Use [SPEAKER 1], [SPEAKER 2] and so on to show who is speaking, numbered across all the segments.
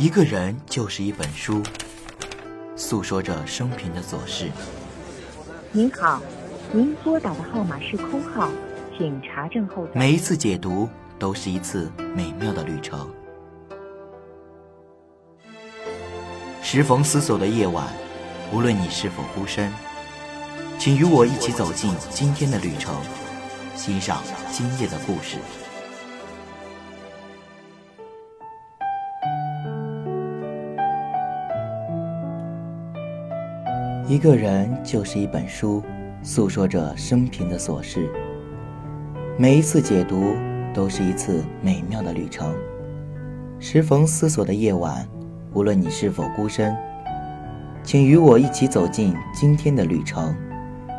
[SPEAKER 1] 一个人就是一本书，诉说着生平的琐事。
[SPEAKER 2] 您好，您拨打的号码是空号，请查证后。
[SPEAKER 1] 每一次解读都是一次美妙的旅程。时逢思索的夜晚，无论你是否孤身，请与我一起走进今天的旅程，欣赏今夜的故事。一个人就是一本书，诉说着生平的琐事。每一次解读都是一次美妙的旅程。时逢思索的夜晚，无论你是否孤身，请与我一起走进今天的旅程，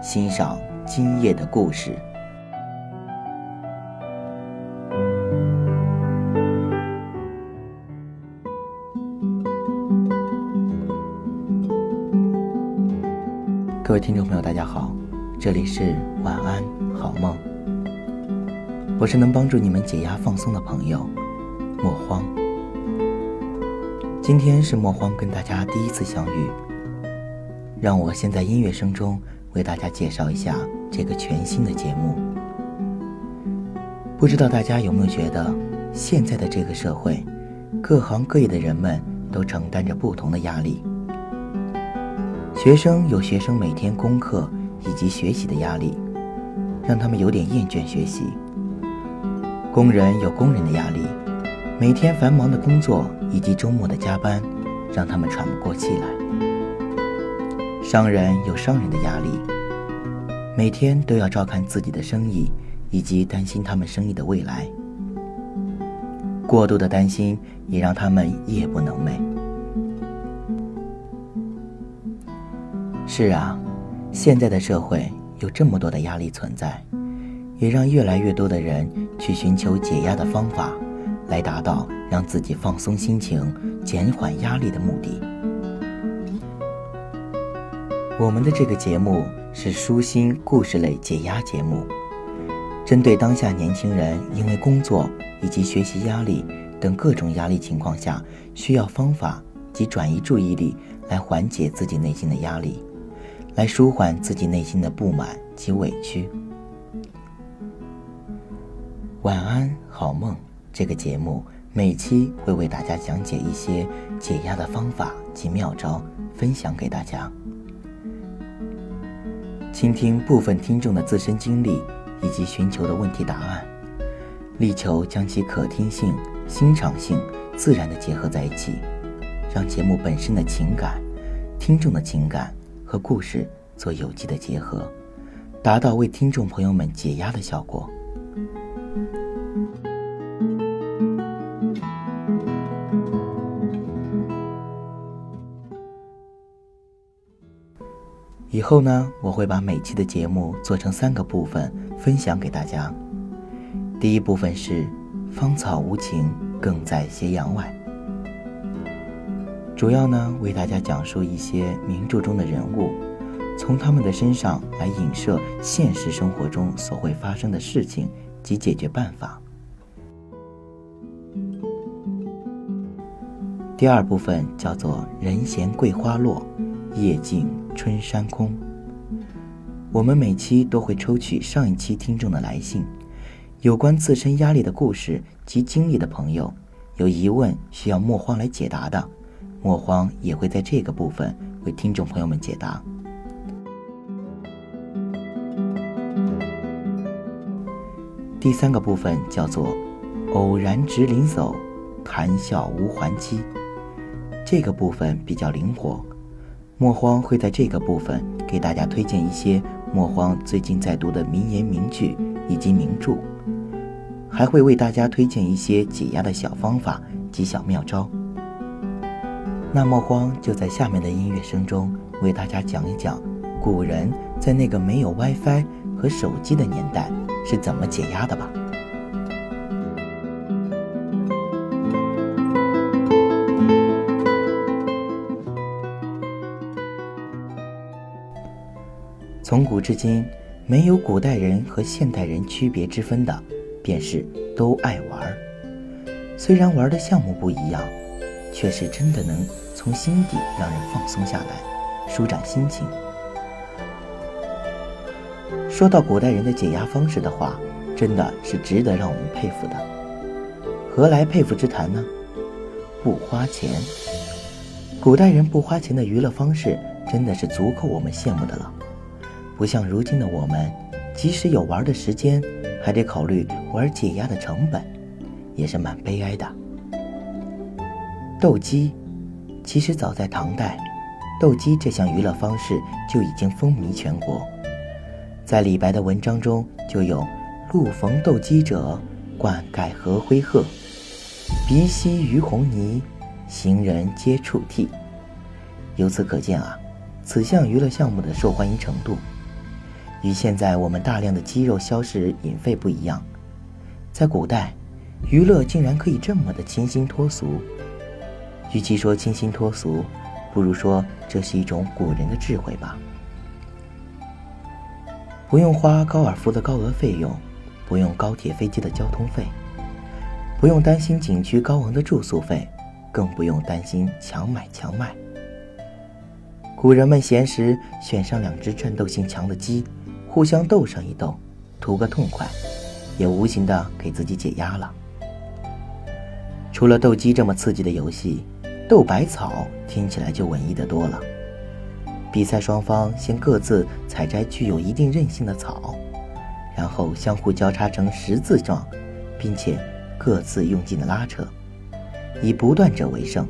[SPEAKER 1] 欣赏今夜的故事。各位听众朋友，大家好，这里是晚安好梦，我是能帮助你们解压放松的朋友莫慌。今天是莫慌跟大家第一次相遇，让我先在音乐声中为大家介绍一下这个全新的节目。不知道大家有没有觉得，现在的这个社会，各行各业的人们都承担着不同的压力。学生有学生每天功课以及学习的压力，让他们有点厌倦学习；工人有工人的压力，每天繁忙的工作以及周末的加班，让他们喘不过气来；商人有商人的压力，每天都要照看自己的生意，以及担心他们生意的未来。过度的担心也让他们夜不能寐。是啊，现在的社会有这么多的压力存在，也让越来越多的人去寻求解压的方法，来达到让自己放松心情、减缓压力的目的。我们的这个节目是舒心故事类解压节目，针对当下年轻人因为工作以及学习压力等各种压力情况下，需要方法及转移注意力来缓解自己内心的压力。来舒缓自己内心的不满及委屈。晚安，好梦。这个节目每期会为大家讲解一些解压的方法及妙招，分享给大家。倾听部分听众的自身经历以及寻求的问题答案，力求将其可听性、欣赏性自然的结合在一起，让节目本身的情感、听众的情感。和故事做有机的结合，达到为听众朋友们解压的效果。以后呢，我会把每期的节目做成三个部分，分享给大家。第一部分是“芳草无情，更在斜阳外”。主要呢，为大家讲述一些名著中的人物，从他们的身上来影射现实生活中所会发生的事情及解决办法。第二部分叫做“人闲桂花落，夜静春山空”。我们每期都会抽取上一期听众的来信，有关自身压力的故事及经历的朋友，有疑问需要莫慌来解答的。莫慌也会在这个部分为听众朋友们解答。第三个部分叫做“偶然值林叟，谈笑无还期”，这个部分比较灵活。莫慌会在这个部分给大家推荐一些莫慌最近在读的名言名句以及名著，还会为大家推荐一些解压的小方法及小妙招。那莫慌就在下面的音乐声中为大家讲一讲，古人在那个没有 WiFi 和手机的年代是怎么解压的吧。从古至今，没有古代人和现代人区别之分的，便是都爱玩。虽然玩的项目不一样。却是真的能从心底让人放松下来，舒展心情。说到古代人的解压方式的话，真的是值得让我们佩服的。何来佩服之谈呢？不花钱。古代人不花钱的娱乐方式，真的是足够我们羡慕的了。不像如今的我们，即使有玩的时间，还得考虑玩解压的成本，也是蛮悲哀的。斗鸡，其实早在唐代，斗鸡这项娱乐方式就已经风靡全国。在李白的文章中就有“路逢斗鸡者，冠盖何灰鹤，鼻息于红泥，行人皆触涕。”由此可见啊，此项娱乐项目的受欢迎程度，与现在我们大量的肌肉消食饮废不一样。在古代，娱乐竟然可以这么的清新脱俗。与其说清新脱俗，不如说这是一种古人的智慧吧。不用花高尔夫的高额费用，不用高铁飞机的交通费，不用担心景区高昂的住宿费，更不用担心强买强卖。古人们闲时选上两只战斗性强的鸡，互相斗上一斗，图个痛快，也无形的给自己解压了。除了斗鸡这么刺激的游戏。斗百草听起来就文艺的多了。比赛双方先各自采摘具有一定韧性的草，然后相互交叉成十字状，并且各自用劲的拉扯，以不断者为胜。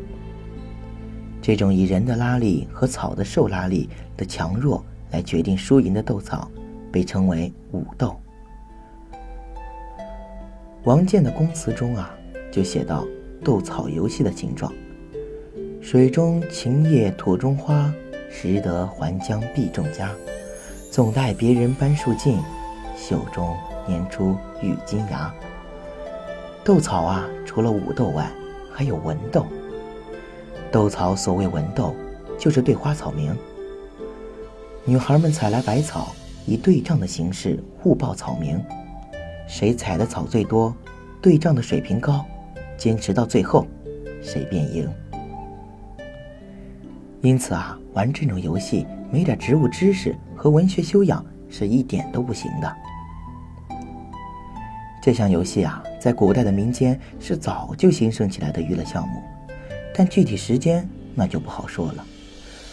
[SPEAKER 1] 这种以人的拉力和草的受拉力的强弱来决定输赢的斗草，被称为武斗。王建的公词中啊，就写到斗草游戏的形状。水中晴叶土中花，识得还将必中家。总待别人搬树尽，袖中拈出玉金芽。斗草啊，除了武斗外，还有文斗。斗草所谓文斗，就是对花草名。女孩们采来百草，以对仗的形式互报草名。谁采的草最多，对仗的水平高，坚持到最后，谁便赢。因此啊，玩这种游戏没点植物知识和文学修养是一点都不行的。这项游戏啊，在古代的民间是早就兴盛起来的娱乐项目，但具体时间那就不好说了。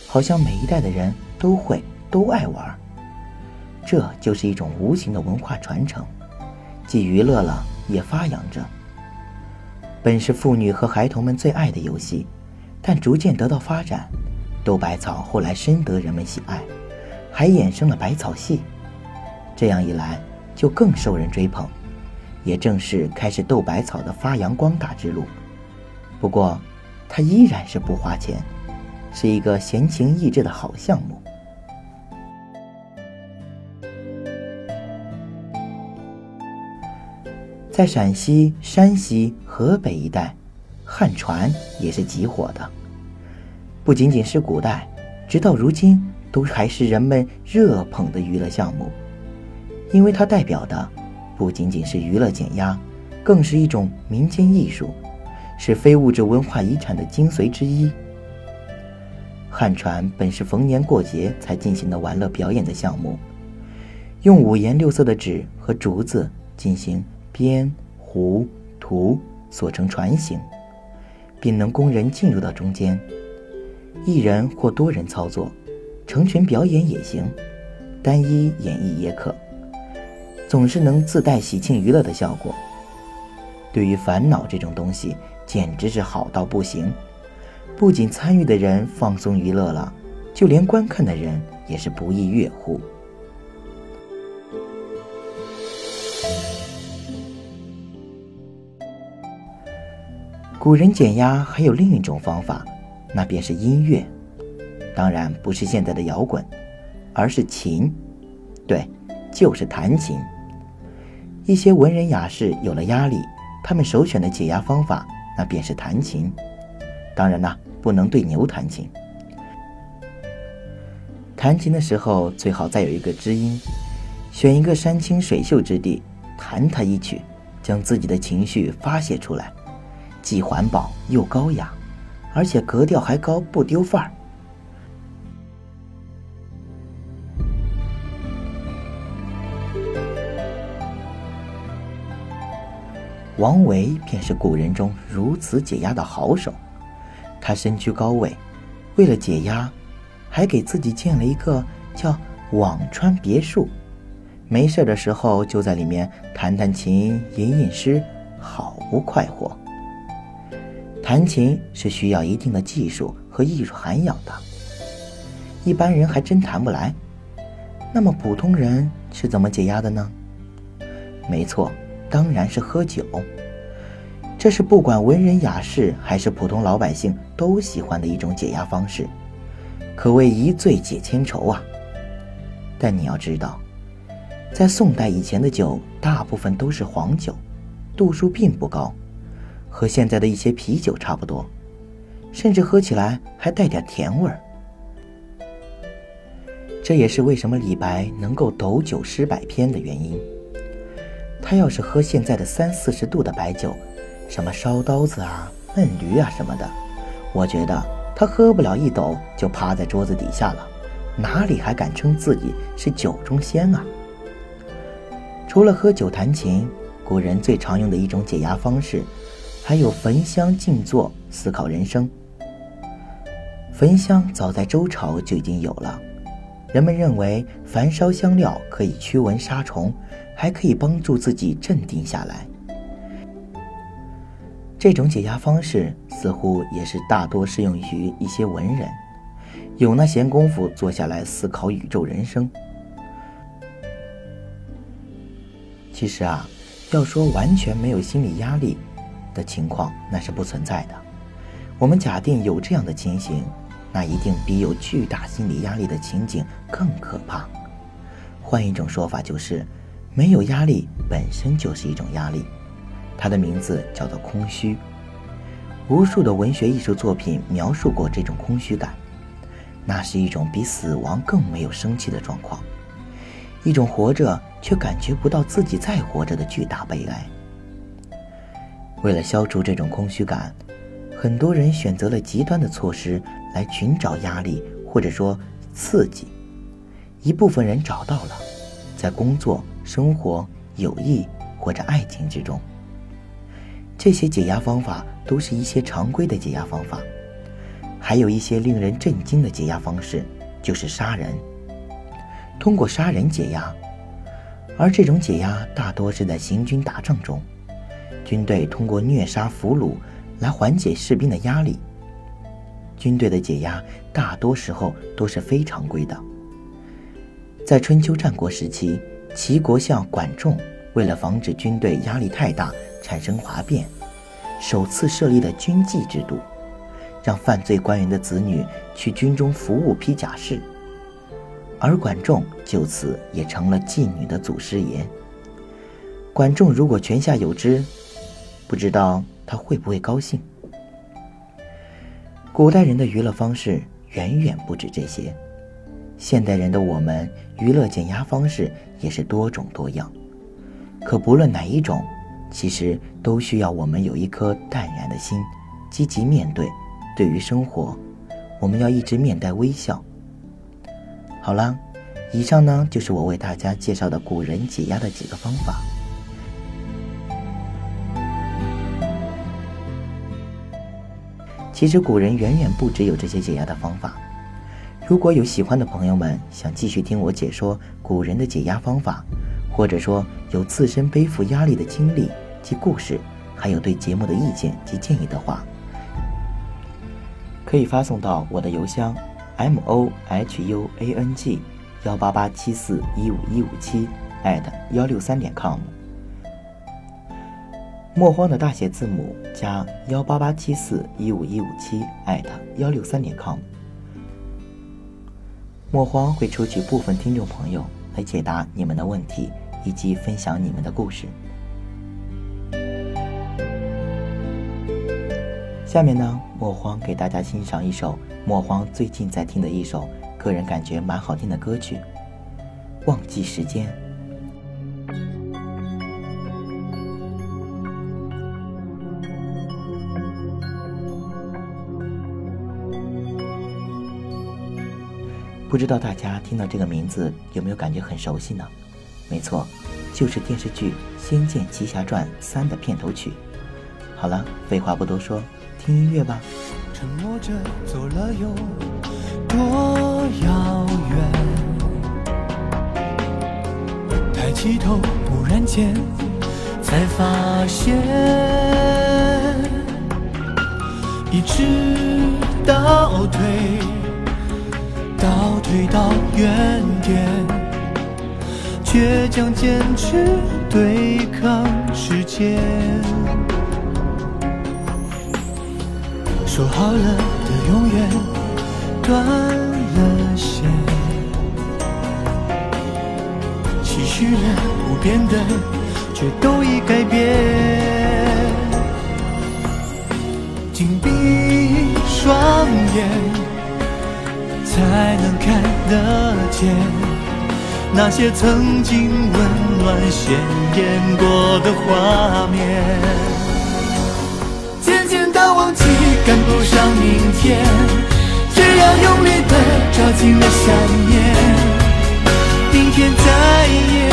[SPEAKER 1] 好像每一代的人都会都爱玩，这就是一种无形的文化传承，既娱乐了也发扬着。本是妇女和孩童们最爱的游戏，但逐渐得到发展。斗百草后来深得人们喜爱，还衍生了百草系，这样一来就更受人追捧，也正是开始斗百草的发扬光大之路。不过，它依然是不花钱，是一个闲情逸致的好项目。在陕西、山西、河北一带，旱船也是极火的。不仅仅是古代，直到如今都还是人们热捧的娱乐项目，因为它代表的不仅仅是娱乐减压，更是一种民间艺术，是非物质文化遗产的精髓之一。旱船本是逢年过节才进行的玩乐表演的项目，用五颜六色的纸和竹子进行编、糊、涂，做成船形，并能供人进入到中间。一人或多人操作，成群表演也行，单一演绎也可，总是能自带喜庆娱乐的效果。对于烦恼这种东西，简直是好到不行。不仅参与的人放松娱乐了，就连观看的人也是不亦乐乎。古人减压还有另一种方法。那便是音乐，当然不是现在的摇滚，而是琴，对，就是弹琴。一些文人雅士有了压力，他们首选的解压方法，那便是弹琴。当然啦，不能对牛弹琴。弹琴的时候最好再有一个知音，选一个山清水秀之地，弹它一曲，将自己的情绪发泄出来，既环保又高雅。而且格调还高，不丢范儿。王维便是古人中如此解压的好手，他身居高位，为了解压，还给自己建了一个叫辋川别墅，没事的时候就在里面弹弹琴、吟吟诗，好不快活。弹琴是需要一定的技术和艺术涵养的，一般人还真弹不来。那么普通人是怎么解压的呢？没错。当然是喝酒，这是不管文人雅士还是普通老百姓都喜欢的一种解压方式，可谓一醉解千愁啊。但你要知道，在宋代以前的酒大部分都是黄酒，度数并不高，和现在的一些啤酒差不多，甚至喝起来还带点甜味儿。这也是为什么李白能够斗酒诗百篇的原因。他要是喝现在的三四十度的白酒，什么烧刀子啊、闷驴啊什么的，我觉得他喝不了一斗就趴在桌子底下了，哪里还敢称自己是酒中仙啊？除了喝酒弹琴，古人最常用的一种解压方式，还有焚香静坐思考人生。焚香早在周朝就已经有了，人们认为焚烧香料可以驱蚊杀虫。还可以帮助自己镇定下来。这种解压方式似乎也是大多适用于一些文人，有那闲工夫坐下来思考宇宙人生。其实啊，要说完全没有心理压力的情况，那是不存在的。我们假定有这样的情形，那一定比有巨大心理压力的情景更可怕。换一种说法就是。没有压力本身就是一种压力，它的名字叫做空虚。无数的文学艺术作品描述过这种空虚感，那是一种比死亡更没有生气的状况，一种活着却感觉不到自己在活着的巨大悲哀。为了消除这种空虚感，很多人选择了极端的措施来寻找压力或者说刺激。一部分人找到了，在工作。生活、友谊或者爱情之中，这些解压方法都是一些常规的解压方法。还有一些令人震惊的解压方式，就是杀人。通过杀人解压，而这种解压大多是在行军打仗中，军队通过虐杀俘虏来缓解士兵的压力。军队的解压大多时候都是非常规的。在春秋战国时期。齐国相管仲为了防止军队压力太大产生哗变，首次设立的军妓制度，让犯罪官员的子女去军中服务披甲士，而管仲就此也成了妓女的祖师爷。管仲如果泉下有知，不知道他会不会高兴。古代人的娱乐方式远远不止这些。现代人的我们，娱乐减压方式也是多种多样。可不论哪一种，其实都需要我们有一颗淡然的心，积极面对。对于生活，我们要一直面带微笑。好了，以上呢就是我为大家介绍的古人解压的几个方法。其实古人远远不只有这些解压的方法。如果有喜欢的朋友们想继续听我解说古人的解压方法，或者说有自身背负压力的经历及故事，还有对节目的意见及建议的话，可以发送到我的邮箱 m o h u a n g 幺八八七四一五一五七 at 幺六三点 com。莫慌的大写字母加幺八八七四一五一五七艾特幺六三点 com。莫慌会抽取部分听众朋友来解答你们的问题，以及分享你们的故事。下面呢，莫慌给大家欣赏一首莫慌最近在听的一首个人感觉蛮好听的歌曲，《忘记时间》。不知道大家听到这个名字有没有感觉很熟悉呢？没错，就是电视剧《仙剑奇侠传三》的片头曲。好了，废话不多说，听音乐吧。
[SPEAKER 3] 沉默着走了有多遥远？抬起头，忽然间才发现，一直倒退，倒退到原点，倔强坚持对抗时间。说好了的永远断了线，期许了不变的，却都已改变。紧闭双眼，才能看得见那些曾经温暖鲜艳过的画面。渐渐的忘记赶不上明天，只要用力的抓紧了想念，明天再也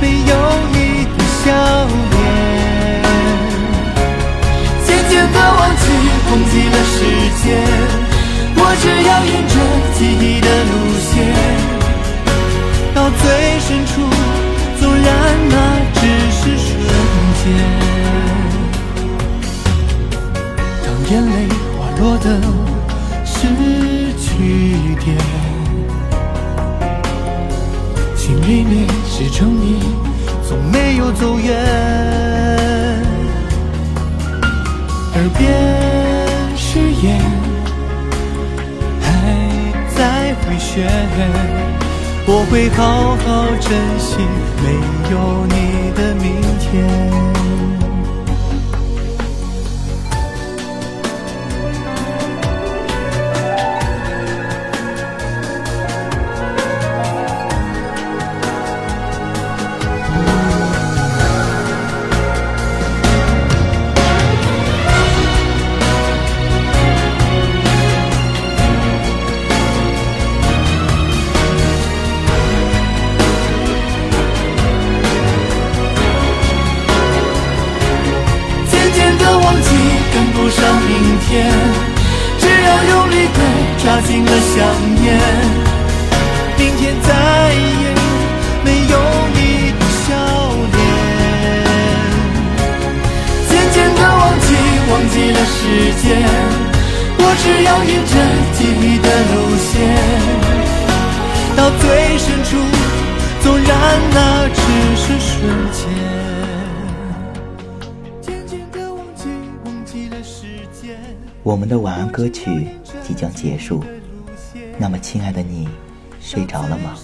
[SPEAKER 3] 没有你的笑脸。渐渐的忘记，忘记了时间，我只要沿着记忆的路线，到最深处，纵然那只是瞬间。当眼泪滑落的是句点，心里面是诚意，从没有走远。耳边我会好好珍惜没有你的明天。的想念，明天再也没有你的笑脸。渐渐的忘记，忘记了时间，我只要沿着记忆的路线，到最深处，纵然那只是瞬间。渐渐的忘记，忘记了时间。
[SPEAKER 1] 我们的晚安歌曲。即将结束，那么亲爱的你，睡着了吗？